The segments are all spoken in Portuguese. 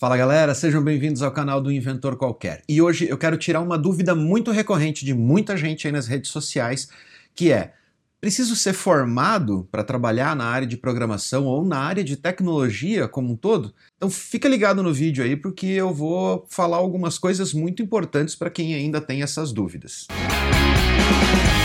Fala galera, sejam bem-vindos ao canal do Inventor Qualquer. E hoje eu quero tirar uma dúvida muito recorrente de muita gente aí nas redes sociais, que é: preciso ser formado para trabalhar na área de programação ou na área de tecnologia como um todo? Então fica ligado no vídeo aí porque eu vou falar algumas coisas muito importantes para quem ainda tem essas dúvidas. Música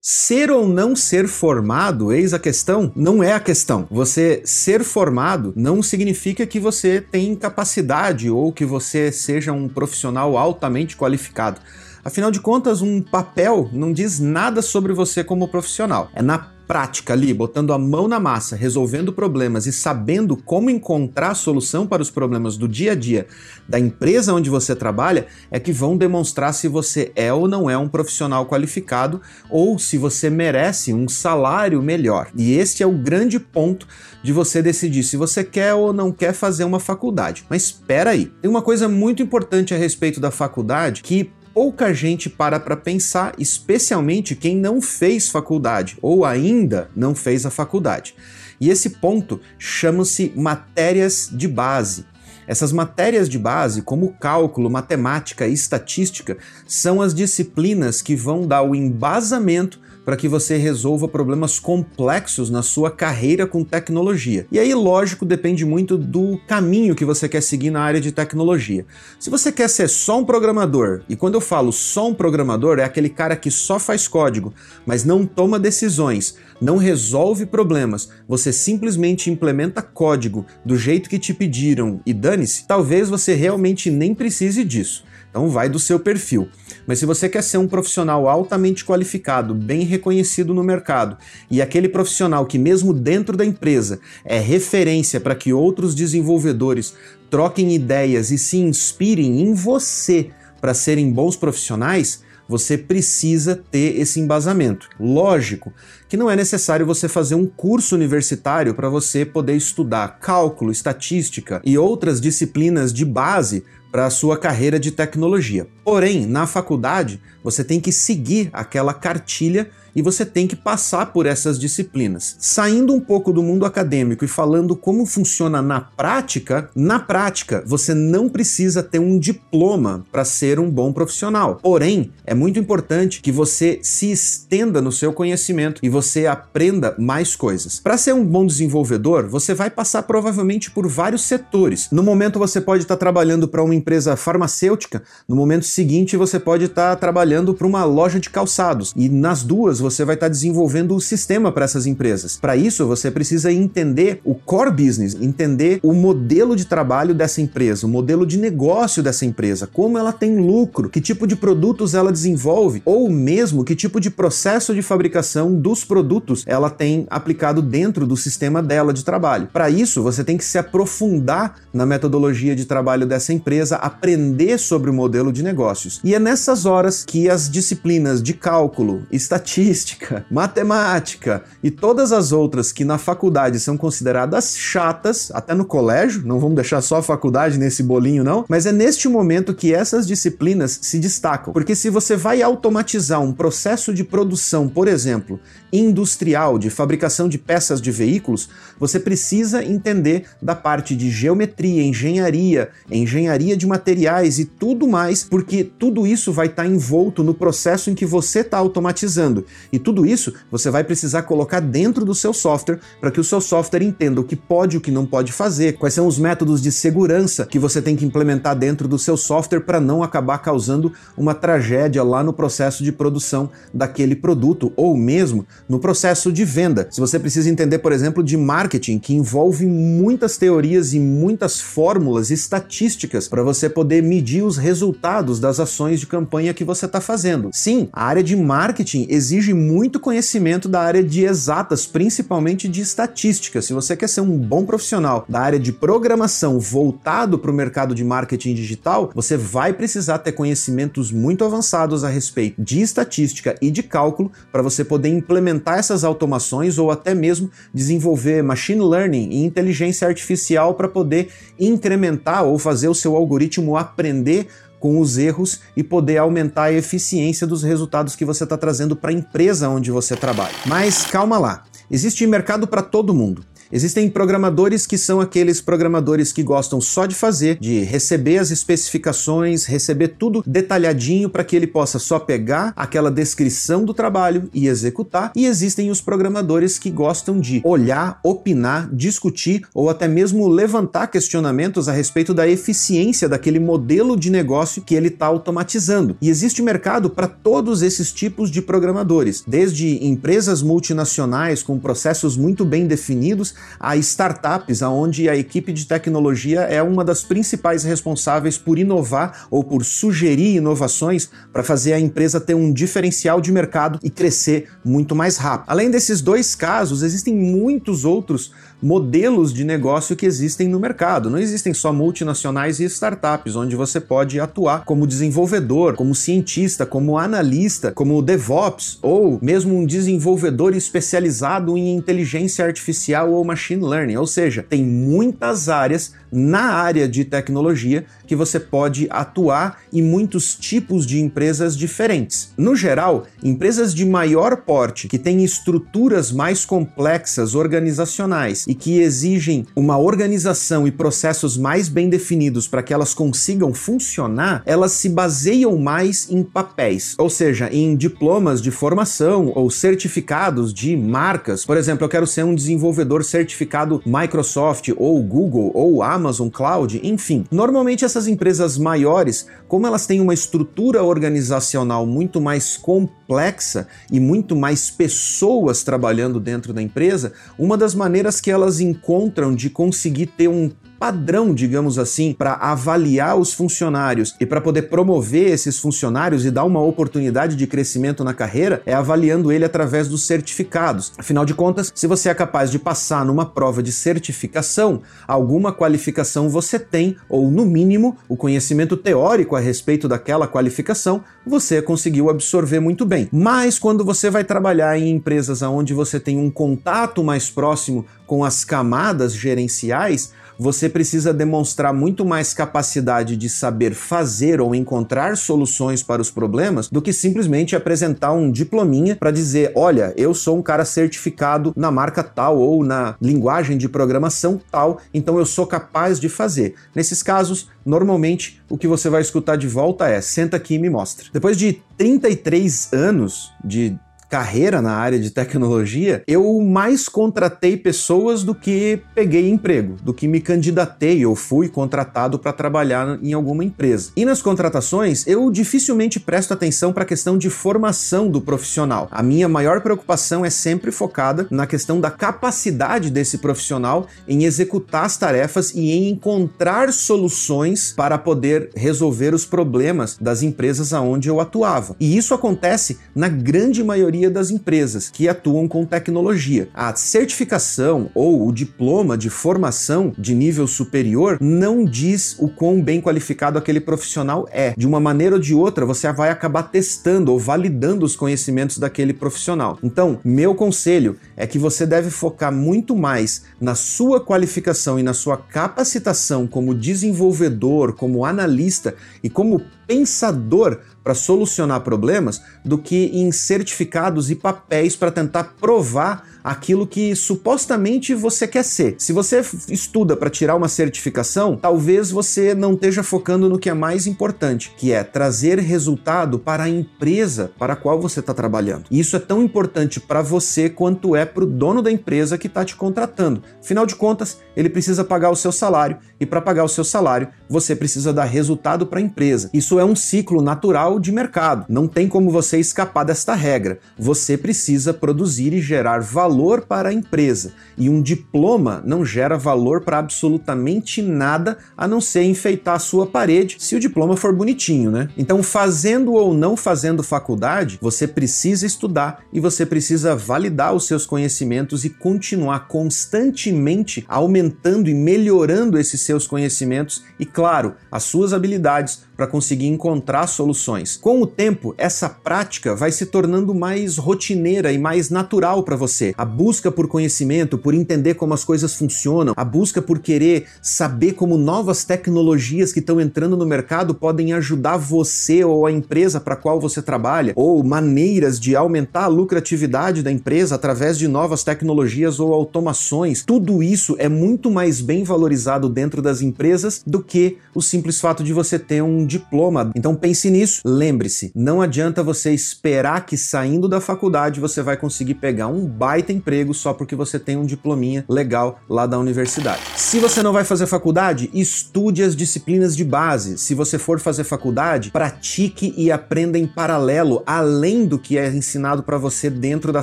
Ser ou não ser formado, eis a questão, não é a questão. Você ser formado não significa que você tem capacidade ou que você seja um profissional altamente qualificado. Afinal de contas, um papel não diz nada sobre você como profissional. É na prática ali, botando a mão na massa, resolvendo problemas e sabendo como encontrar solução para os problemas do dia a dia da empresa onde você trabalha, é que vão demonstrar se você é ou não é um profissional qualificado ou se você merece um salário melhor. E este é o grande ponto de você decidir se você quer ou não quer fazer uma faculdade. Mas espera aí, tem uma coisa muito importante a respeito da faculdade que pouca gente para para pensar, especialmente quem não fez faculdade ou ainda não fez a faculdade. E esse ponto chama-se matérias de base. Essas matérias de base, como cálculo, matemática e estatística, são as disciplinas que vão dar o embasamento para que você resolva problemas complexos na sua carreira com tecnologia. E aí, lógico, depende muito do caminho que você quer seguir na área de tecnologia. Se você quer ser só um programador, e quando eu falo só um programador, é aquele cara que só faz código, mas não toma decisões, não resolve problemas, você simplesmente implementa código do jeito que te pediram e dane-se, talvez você realmente nem precise disso. Então vai do seu perfil. Mas se você quer ser um profissional altamente qualificado, bem reconhecido no mercado, e aquele profissional que mesmo dentro da empresa é referência para que outros desenvolvedores troquem ideias e se inspirem em você para serem bons profissionais, você precisa ter esse embasamento. Lógico que não é necessário você fazer um curso universitário para você poder estudar cálculo, estatística e outras disciplinas de base para a sua carreira de tecnologia. Porém, na faculdade, você tem que seguir aquela cartilha e você tem que passar por essas disciplinas. Saindo um pouco do mundo acadêmico e falando como funciona na prática, na prática você não precisa ter um diploma para ser um bom profissional. Porém, é muito importante que você se estenda no seu conhecimento e você aprenda mais coisas. Para ser um bom desenvolvedor, você vai passar provavelmente por vários setores. No momento você pode estar trabalhando para uma empresa farmacêutica, no momento seguinte você pode estar trabalhando para uma loja de calçados. E nas duas você vai estar desenvolvendo o sistema para essas empresas. Para isso, você precisa entender o core business, entender o modelo de trabalho dessa empresa, o modelo de negócio dessa empresa, como ela tem lucro, que tipo de produtos ela desenvolve, ou mesmo que tipo de processo de fabricação dos produtos ela tem aplicado dentro do sistema dela de trabalho. Para isso, você tem que se aprofundar na metodologia de trabalho dessa empresa, aprender sobre o modelo de negócios. E é nessas horas que as disciplinas de cálculo, estatística, matemática e todas as outras que na faculdade são consideradas chatas, até no colégio, não vamos deixar só a faculdade nesse bolinho não, mas é neste momento que essas disciplinas se destacam. Porque se você vai automatizar um processo de produção, por exemplo, industrial de fabricação de peças de veículos, você precisa entender da parte de geometria, engenharia, engenharia de materiais e tudo mais, porque tudo isso vai estar tá envolto no processo em que você está automatizando. E tudo isso você vai precisar colocar dentro do seu software para que o seu software entenda o que pode e o que não pode fazer, quais são os métodos de segurança que você tem que implementar dentro do seu software para não acabar causando uma tragédia lá no processo de produção daquele produto ou mesmo no processo de venda. Se você precisa entender, por exemplo, de marketing, que envolve muitas teorias e muitas fórmulas estatísticas para você poder medir os resultados das ações de campanha que você está fazendo. Sim, a área de marketing exige muito conhecimento da área de exatas, principalmente de estatística. Se você quer ser um bom profissional da área de programação voltado para o mercado de marketing digital, você vai precisar ter conhecimentos muito avançados a respeito de estatística e de cálculo para você poder implementar essas automações ou até mesmo desenvolver machine learning e inteligência artificial para poder incrementar ou fazer o seu algoritmo aprender com os erros e poder aumentar a eficiência dos resultados que você está trazendo para a empresa onde você trabalha. Mas calma lá, existe mercado para todo mundo. Existem programadores que são aqueles programadores que gostam só de fazer, de receber as especificações, receber tudo detalhadinho para que ele possa só pegar aquela descrição do trabalho e executar. E existem os programadores que gostam de olhar, opinar, discutir ou até mesmo levantar questionamentos a respeito da eficiência daquele modelo de negócio que ele está automatizando. E existe mercado para todos esses tipos de programadores, desde empresas multinacionais com processos muito bem definidos a startups, onde a equipe de tecnologia é uma das principais responsáveis por inovar ou por sugerir inovações para fazer a empresa ter um diferencial de mercado e crescer muito mais rápido. Além desses dois casos, existem muitos outros modelos de negócio que existem no mercado. Não existem só multinacionais e startups, onde você pode atuar como desenvolvedor, como cientista, como analista, como DevOps ou mesmo um desenvolvedor especializado em inteligência artificial ou machine learning. Ou seja, tem muitas áreas na área de tecnologia que você pode atuar em muitos tipos de empresas diferentes. No geral, empresas de maior porte, que têm estruturas mais complexas organizacionais e que exigem uma organização e processos mais bem definidos para que elas consigam funcionar, elas se baseiam mais em papéis, ou seja, em diplomas de formação ou certificados de marcas. Por exemplo, eu quero ser um desenvolvedor certificado Microsoft ou Google ou Amazon Cloud, enfim. Normalmente essas empresas maiores, como elas têm uma estrutura organizacional muito mais complexa e muito mais pessoas trabalhando dentro da empresa, uma das maneiras que elas encontram de conseguir ter um padrão, digamos assim, para avaliar os funcionários e para poder promover esses funcionários e dar uma oportunidade de crescimento na carreira é avaliando ele através dos certificados. Afinal de contas, se você é capaz de passar numa prova de certificação, alguma qualificação você tem, ou no mínimo, o conhecimento teórico a respeito daquela qualificação, você conseguiu absorver muito bem. Mas quando você vai trabalhar em empresas onde você tem um contato mais próximo com as camadas gerenciais, você precisa demonstrar muito mais capacidade de saber fazer ou encontrar soluções para os problemas do que simplesmente apresentar um diplominha para dizer: olha, eu sou um cara certificado na marca tal ou na linguagem de programação tal, então eu sou capaz de fazer. Nesses casos, normalmente o que você vai escutar de volta é: senta aqui e me mostra. Depois de 33 anos de carreira na área de tecnologia, eu mais contratei pessoas do que peguei emprego, do que me candidatei ou fui contratado para trabalhar em alguma empresa. E nas contratações, eu dificilmente presto atenção para a questão de formação do profissional. A minha maior preocupação é sempre focada na questão da capacidade desse profissional em executar as tarefas e em encontrar soluções para poder resolver os problemas das empresas aonde eu atuava. E isso acontece na grande maioria maioria das empresas que atuam com tecnologia. A certificação ou o diploma de formação de nível superior não diz o quão bem qualificado aquele profissional é. De uma maneira ou de outra, você vai acabar testando ou validando os conhecimentos daquele profissional. Então, meu conselho é que você deve focar muito mais na sua qualificação e na sua capacitação como desenvolvedor, como analista e como pensador para solucionar problemas do que em certificados e papéis para tentar provar aquilo que supostamente você quer ser. Se você estuda para tirar uma certificação, talvez você não esteja focando no que é mais importante, que é trazer resultado para a empresa para a qual você está trabalhando. E isso é tão importante para você quanto é para o dono da empresa que está te contratando. Afinal de contas, ele precisa pagar o seu salário e para pagar o seu salário, você precisa dar resultado para a empresa. Isso é um ciclo natural de mercado. Não tem como você escapar desta regra. Você precisa produzir e gerar valor valor para a empresa e um diploma não gera valor para absolutamente nada a não ser enfeitar a sua parede se o diploma for bonitinho, né? Então, fazendo ou não fazendo faculdade, você precisa estudar e você precisa validar os seus conhecimentos e continuar constantemente aumentando e melhorando esses seus conhecimentos e, claro, as suas habilidades para conseguir encontrar soluções. Com o tempo, essa prática vai se tornando mais rotineira e mais natural para você. A busca por conhecimento, por entender como as coisas funcionam, a busca por querer saber como novas tecnologias que estão entrando no mercado podem ajudar você ou a empresa para qual você trabalha, ou maneiras de aumentar a lucratividade da empresa através de novas tecnologias ou automações. Tudo isso é muito mais bem valorizado dentro das empresas do que o simples fato de você ter um diploma. Então pense nisso. Lembre-se, não adianta você esperar que saindo da faculdade você vai conseguir pegar um baita emprego só porque você tem um diplominha legal lá da universidade. Se você não vai fazer faculdade, estude as disciplinas de base. Se você for fazer faculdade, pratique e aprenda em paralelo, além do que é ensinado para você dentro da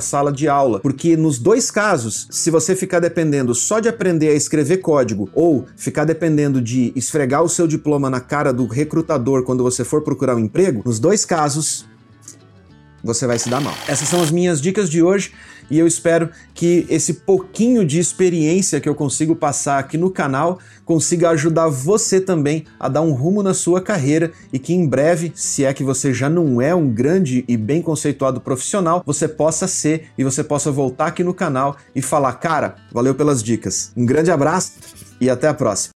sala de aula. Porque nos dois casos, se você ficar dependendo só de aprender a escrever código ou ficar dependendo de esfregar o seu diploma na cara do recrutador quando você for procurar um emprego, nos dois casos você vai se dar mal. Essas são as minhas dicas de hoje e eu espero que esse pouquinho de experiência que eu consigo passar aqui no canal consiga ajudar você também a dar um rumo na sua carreira e que em breve, se é que você já não é um grande e bem conceituado profissional, você possa ser e você possa voltar aqui no canal e falar: "Cara, valeu pelas dicas". Um grande abraço e até a próxima.